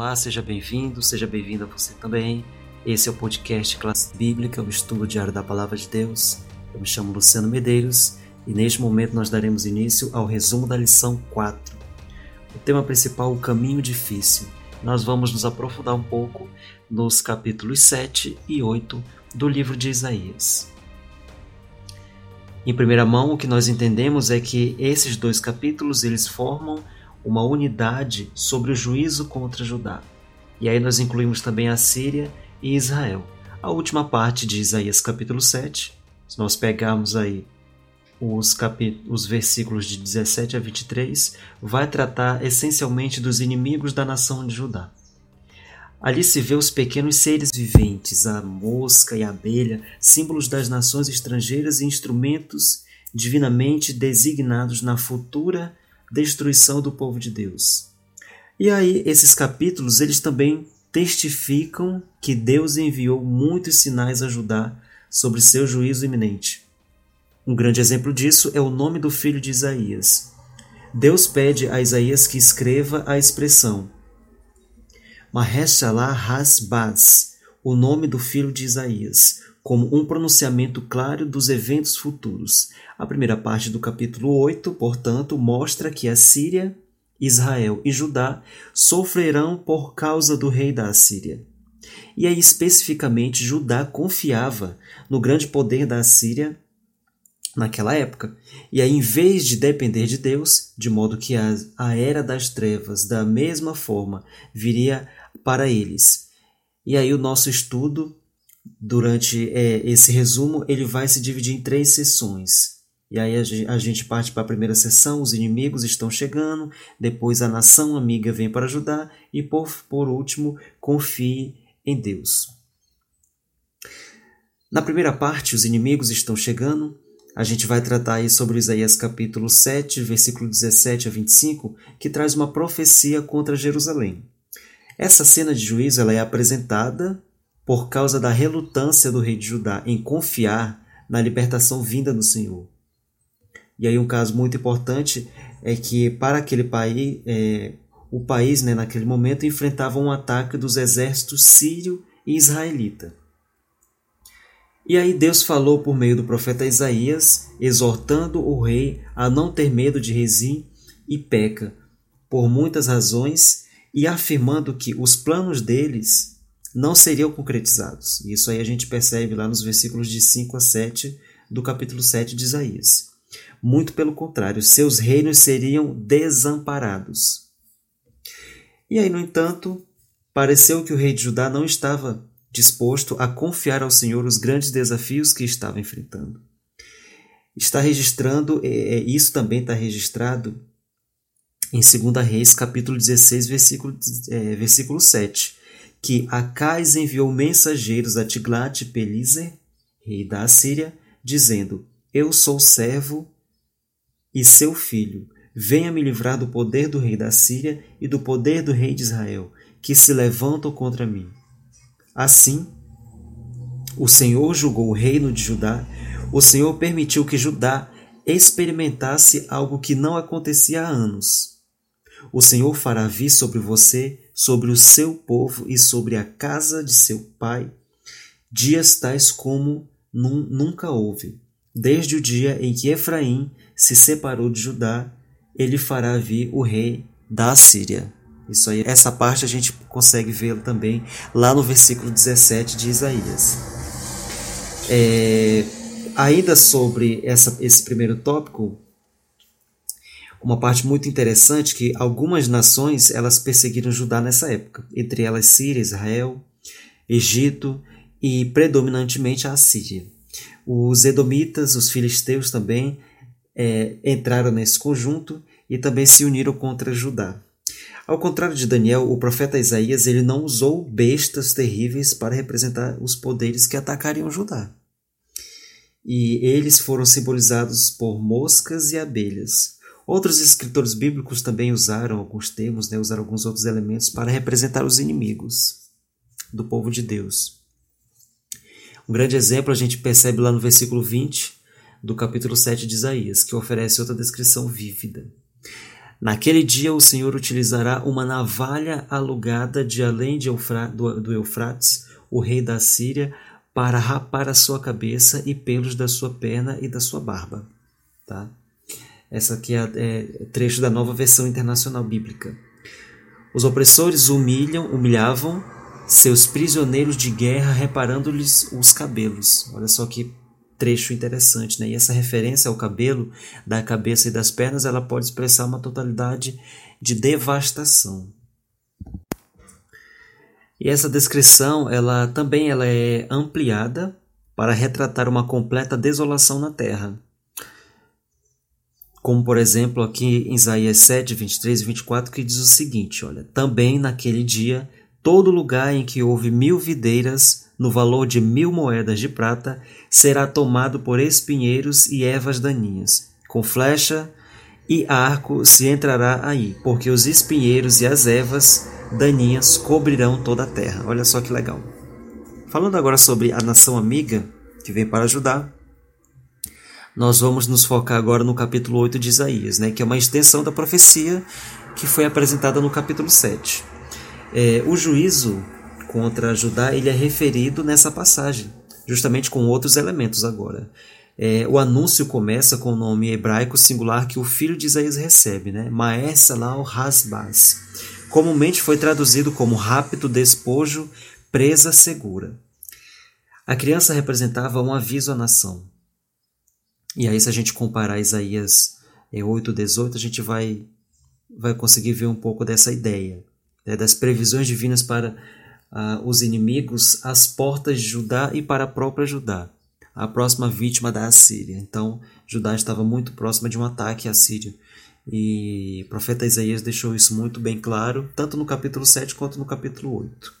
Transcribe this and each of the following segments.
Olá, seja bem-vindo, seja bem-vinda você também. Esse é o podcast Classe Bíblica, o estudo diário da Palavra de Deus. Eu me chamo Luciano Medeiros e neste momento nós daremos início ao resumo da lição 4. O tema principal, o caminho difícil. Nós vamos nos aprofundar um pouco nos capítulos 7 e 8 do livro de Isaías. Em primeira mão, o que nós entendemos é que esses dois capítulos eles formam uma unidade sobre o juízo contra Judá. E aí nós incluímos também a Síria e Israel. A última parte de Isaías capítulo 7, se nós pegarmos aí os, os versículos de 17 a 23, vai tratar essencialmente dos inimigos da nação de Judá. Ali se vê os pequenos seres viventes, a mosca e a abelha, símbolos das nações estrangeiras e instrumentos divinamente designados na futura destruição do povo de Deus. E aí esses capítulos eles também testificam que Deus enviou muitos sinais a Judá sobre seu juízo iminente. Um grande exemplo disso é o nome do filho de Isaías. Deus pede a Isaías que escreva a expressão Mahershala Hasbaz, o nome do filho de Isaías, como um pronunciamento claro dos eventos futuros. A primeira parte do capítulo 8, portanto, mostra que a Síria, Israel e Judá sofrerão por causa do rei da Assíria. E aí, especificamente, Judá confiava no grande poder da Assíria naquela época. E aí, em vez de depender de Deus, de modo que a, a era das trevas, da mesma forma, viria para eles. E aí, o nosso estudo durante é, esse resumo, ele vai se dividir em três sessões. E aí a gente parte para a primeira sessão, os inimigos estão chegando, depois a nação amiga vem para ajudar e por, por último, confie em Deus. Na primeira parte, os inimigos estão chegando, a gente vai tratar aí sobre Isaías capítulo 7, versículo 17 a 25, que traz uma profecia contra Jerusalém. Essa cena de juízo ela é apresentada por causa da relutância do rei de Judá em confiar na libertação vinda do Senhor. E aí um caso muito importante é que para aquele país, é, o país né, naquele momento enfrentava um ataque dos exércitos sírio e israelita. E aí Deus falou por meio do profeta Isaías, exortando o rei a não ter medo de Rezim e Peca, por muitas razões, e afirmando que os planos deles não seriam concretizados. Isso aí a gente percebe lá nos versículos de 5 a 7 do capítulo 7 de Isaías. Muito pelo contrário, seus reinos seriam desamparados. E aí, no entanto, pareceu que o rei de Judá não estava disposto a confiar ao Senhor os grandes desafios que estava enfrentando. Está registrando, é, isso também está registrado em 2 Reis, capítulo 16, versículo, é, versículo 7 que Acais enviou mensageiros a Tiglat-Pileser, rei da Assíria, dizendo: Eu sou servo e seu filho. Venha me livrar do poder do rei da Síria e do poder do rei de Israel, que se levantam contra mim. Assim, o Senhor julgou o reino de Judá, o Senhor permitiu que Judá experimentasse algo que não acontecia há anos. O Senhor fará vir sobre você sobre o seu povo e sobre a casa de seu pai, dias tais como nunca houve. Desde o dia em que Efraim se separou de Judá, ele fará vir o rei da Síria. Isso aí, essa parte a gente consegue ver também lá no versículo 17 de Isaías. É, ainda sobre essa, esse primeiro tópico, uma parte muito interessante que algumas nações elas perseguiram Judá nessa época, entre elas Síria, Israel, Egito e predominantemente a Síria. Os edomitas, os filisteus também é, entraram nesse conjunto e também se uniram contra Judá. Ao contrário de Daniel, o profeta Isaías ele não usou bestas terríveis para representar os poderes que atacariam Judá. E eles foram simbolizados por moscas e abelhas. Outros escritores bíblicos também usaram alguns termos, né, usaram alguns outros elementos para representar os inimigos do povo de Deus. Um grande exemplo a gente percebe lá no versículo 20 do capítulo 7 de Isaías, que oferece outra descrição vívida. Naquele dia o Senhor utilizará uma navalha alugada de além de Eufra, do, do Eufrates, o rei da Síria, para rapar a sua cabeça e pelos da sua perna e da sua barba. Tá? Essa aqui é, é trecho da nova versão internacional bíblica. Os opressores humilham, humilhavam seus prisioneiros de guerra, reparando-lhes os cabelos. Olha só que trecho interessante, né? E essa referência ao cabelo da cabeça e das pernas, ela pode expressar uma totalidade de devastação. E essa descrição, ela também ela é ampliada para retratar uma completa desolação na terra. Como, por exemplo, aqui em Isaías 7, 23 e 24, que diz o seguinte: olha, também naquele dia, todo lugar em que houve mil videiras, no valor de mil moedas de prata, será tomado por espinheiros e ervas daninhas. Com flecha e arco se entrará aí, porque os espinheiros e as ervas daninhas cobrirão toda a terra. Olha só que legal. Falando agora sobre a nação amiga, que vem para ajudar, nós vamos nos focar agora no capítulo 8 de Isaías, né, que é uma extensão da profecia que foi apresentada no capítulo 7. É, o juízo contra Judá ele é referido nessa passagem, justamente com outros elementos agora. É, o anúncio começa com o nome hebraico singular que o filho de Isaías recebe, né? Maer Salal Hasbaz. Comumente foi traduzido como rápido despojo, presa segura. A criança representava um aviso à nação, e aí, se a gente comparar Isaías 8, é, 18, a gente vai, vai conseguir ver um pouco dessa ideia, né, das previsões divinas para uh, os inimigos, as portas de Judá e para a própria Judá, a próxima vítima da Assíria. Então, Judá estava muito próxima de um ataque à Síria. E o profeta Isaías deixou isso muito bem claro, tanto no capítulo 7 quanto no capítulo 8.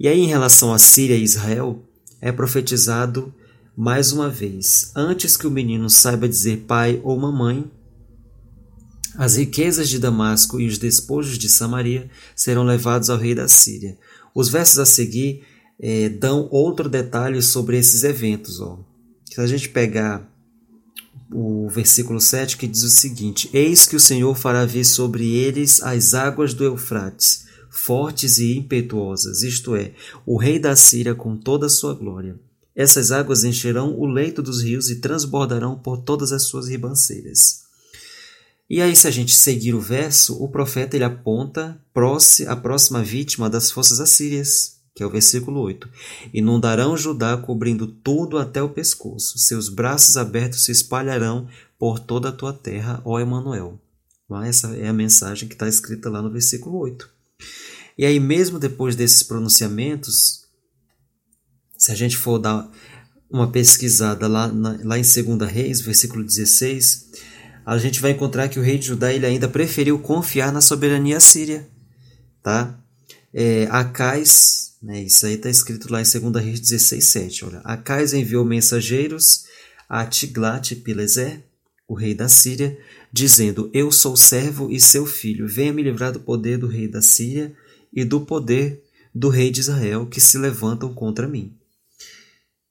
E aí, em relação à Síria e Israel, é profetizado mais uma vez, antes que o menino saiba dizer pai ou mamãe, as riquezas de Damasco e os despojos de Samaria serão levados ao rei da Síria. Os versos a seguir é, dão outro detalhe sobre esses eventos. Ó. Se a gente pegar o versículo 7 que diz o seguinte: Eis que o Senhor fará vir sobre eles as águas do Eufrates, fortes e impetuosas, isto é, o rei da Síria com toda a sua glória. Essas águas encherão o leito dos rios e transbordarão por todas as suas ribanceiras. E aí, se a gente seguir o verso, o profeta ele aponta a próxima vítima das forças assírias, que é o versículo 8. Inundarão Judá, cobrindo tudo até o pescoço. Seus braços abertos se espalharão por toda a tua terra, ó Emanuel. Essa é a mensagem que está escrita lá no versículo 8. E aí, mesmo depois desses pronunciamentos, se a gente for dar uma pesquisada lá, na, lá em 2 Reis, versículo 16, a gente vai encontrar que o rei de Judá ele ainda preferiu confiar na soberania síria. Tá? É, Acais, né, isso aí está escrito lá em 2 Reis 16, 7. Olha, Acais enviou mensageiros a Tiglat-Pileser, o rei da Síria, dizendo: Eu sou servo e seu filho, venha me livrar do poder do rei da Síria e do poder do rei de Israel que se levantam contra mim.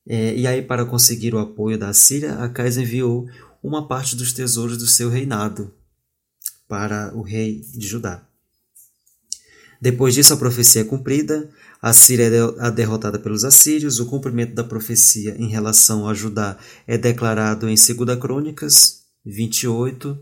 É, e aí, para conseguir o apoio da Síria, Acais enviou uma parte dos tesouros do seu reinado para o rei de Judá. Depois disso, a profecia é cumprida, a Síria é derrotada pelos assírios, o cumprimento da profecia em relação a Judá é declarado em 2 Crônicas 28,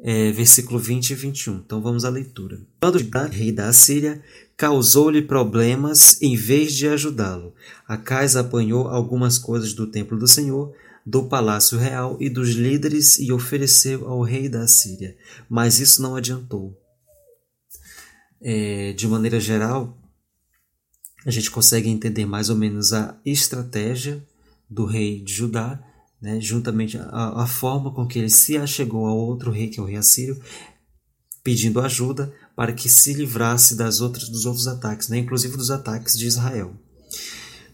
é, versículo 20 e 21. Então vamos à leitura. Quando Judá, rei da Assíria, causou-lhe problemas em vez de ajudá-lo. Acais apanhou algumas coisas do templo do Senhor, do palácio real e dos líderes e ofereceu ao rei da Síria. Mas isso não adiantou. É, de maneira geral, a gente consegue entender mais ou menos a estratégia do rei de Judá, né, juntamente a, a forma com que ele se achegou ao outro rei, que é o rei assírio, pedindo ajuda para que se livrasse das outras, dos outros ataques, né? inclusive dos ataques de Israel.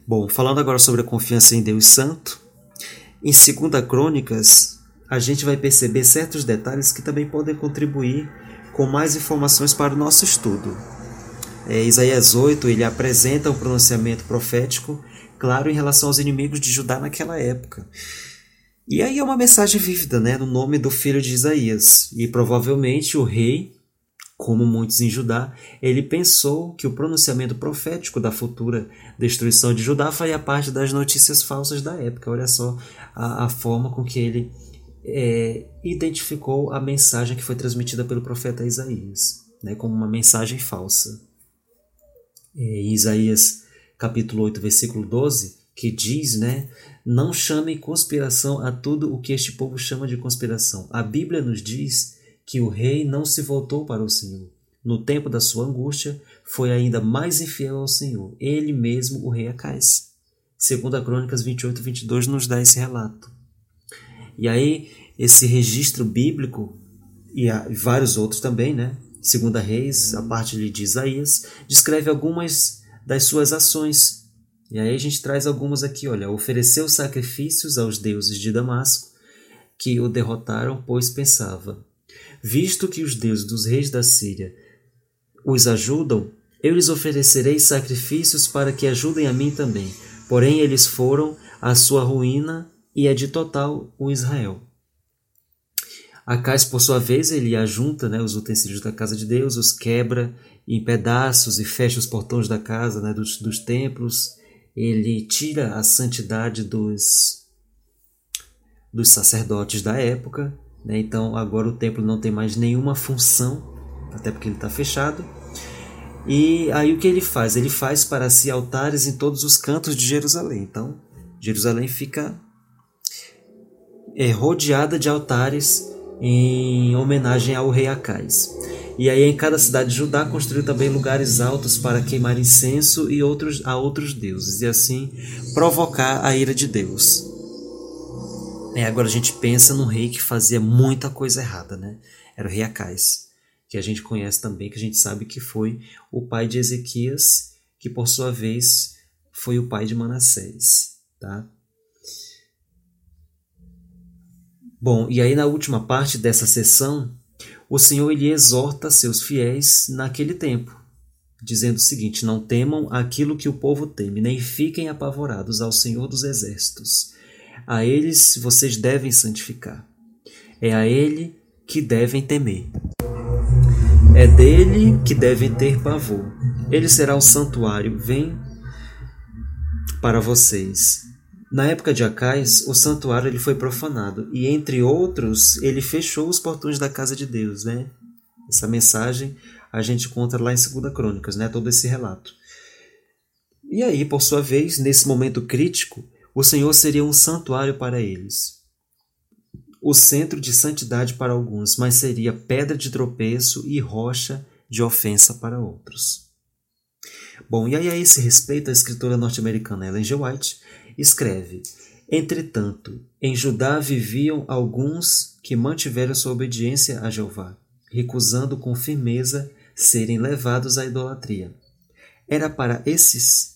Bom, falando agora sobre a confiança em Deus Santo, em 2 Crônicas, a gente vai perceber certos detalhes que também podem contribuir com mais informações para o nosso estudo. É, Isaías 8 ele apresenta um pronunciamento profético claro em relação aos inimigos de Judá naquela época. E aí é uma mensagem vívida, né, no nome do filho de Isaías. E provavelmente o rei, como muitos em Judá, ele pensou que o pronunciamento profético da futura destruição de Judá faria parte das notícias falsas da época. Olha só a, a forma com que ele é, identificou a mensagem que foi transmitida pelo profeta Isaías, né, como uma mensagem falsa. É, em Isaías capítulo 8, versículo 12, que diz, né, não chame conspiração a tudo o que este povo chama de conspiração. A Bíblia nos diz que o rei não se voltou para o Senhor. No tempo da sua angústia, foi ainda mais infiel ao Senhor, ele mesmo, o rei Acais. Segundo a Crônicas 28, 22 nos dá esse relato. E aí, esse registro bíblico, e vários outros também, né? Segunda Reis, a parte de Isaías, descreve algumas das suas ações. E aí a gente traz algumas aqui, olha, ofereceu sacrifícios aos deuses de Damasco, que o derrotaram, pois pensava: visto que os deuses dos reis da Síria os ajudam, eu lhes oferecerei sacrifícios para que ajudem a mim também. Porém, eles foram à sua ruína e é de total o Israel. Acais, por sua vez, ele ajunta né, os utensílios da casa de Deus, os quebra em pedaços e fecha os portões da casa, né, dos, dos templos. Ele tira a santidade dos, dos sacerdotes da época. Né, então, agora o templo não tem mais nenhuma função, até porque ele está fechado. E aí o que ele faz? Ele faz para si altares em todos os cantos de Jerusalém. Então, Jerusalém fica é, rodeada de altares em homenagem ao rei Acais. E aí em cada cidade de Judá construiu também lugares altos para queimar incenso e outros a outros deuses e assim provocar a ira de Deus. É, agora a gente pensa num rei que fazia muita coisa errada, né? Era o rei Acais, que a gente conhece também, que a gente sabe que foi o pai de Ezequias, que por sua vez foi o pai de Manassés, tá? Bom, e aí na última parte dessa sessão, o Senhor ele exorta seus fiéis naquele tempo, dizendo o seguinte: Não temam aquilo que o povo teme, nem fiquem apavorados ao Senhor dos exércitos. A eles vocês devem santificar. É a ele que devem temer. É dele que devem ter pavor. Ele será o santuário, vem para vocês. Na época de Acais, o santuário ele foi profanado e, entre outros, ele fechou os portões da casa de Deus. Né? Essa mensagem a gente conta lá em 2 Crônicas, né? todo esse relato. E aí, por sua vez, nesse momento crítico, o Senhor seria um santuário para eles. O centro de santidade para alguns, mas seria pedra de tropeço e rocha de ofensa para outros. Bom, e aí a esse respeito, a escritora norte-americana Ellen G. White escreve: Entretanto, em Judá viviam alguns que mantiveram sua obediência a Jeová, recusando com firmeza serem levados à idolatria. Era para esses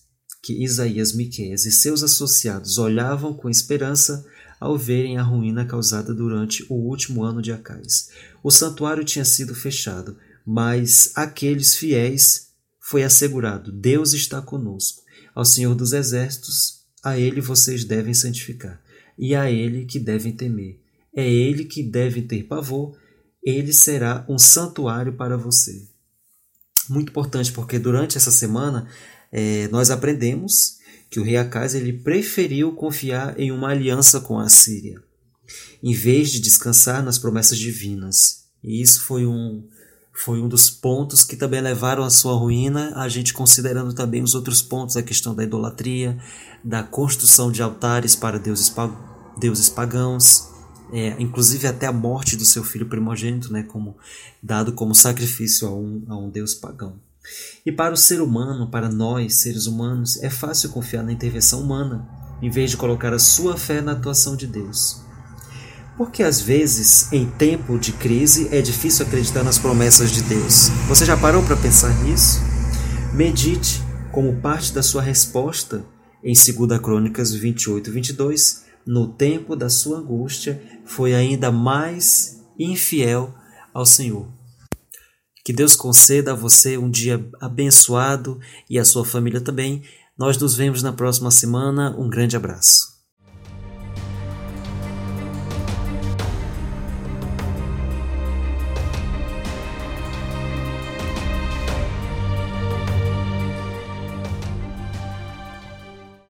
que Isaías, Miqueias e seus associados olhavam com esperança ao verem a ruína causada durante o último ano de Acais. O santuário tinha sido fechado, mas aqueles fiéis foi assegurado: Deus está conosco. Ao Senhor dos Exércitos a ele vocês devem santificar, e a ele que devem temer. É ele que deve ter pavor, ele será um santuário para você. Muito importante, porque durante essa semana é, nós aprendemos que o rei Acaz ele preferiu confiar em uma aliança com a Síria, em vez de descansar nas promessas divinas. E isso foi um, foi um dos pontos que também levaram à sua ruína, a gente considerando também os outros pontos, a questão da idolatria, da construção de altares para deuses, deuses pagãos, é, inclusive até a morte do seu filho primogênito, né, como dado como sacrifício a um, a um deus pagão. E para o ser humano, para nós, seres humanos, é fácil confiar na intervenção humana, em vez de colocar a sua fé na atuação de Deus. Porque às vezes, em tempo de crise, é difícil acreditar nas promessas de Deus. Você já parou para pensar nisso? Medite como parte da sua resposta em 2 Crônicas 28 22. No tempo da sua angústia, foi ainda mais infiel ao Senhor. Que Deus conceda a você um dia abençoado e a sua família também. Nós nos vemos na próxima semana. Um grande abraço.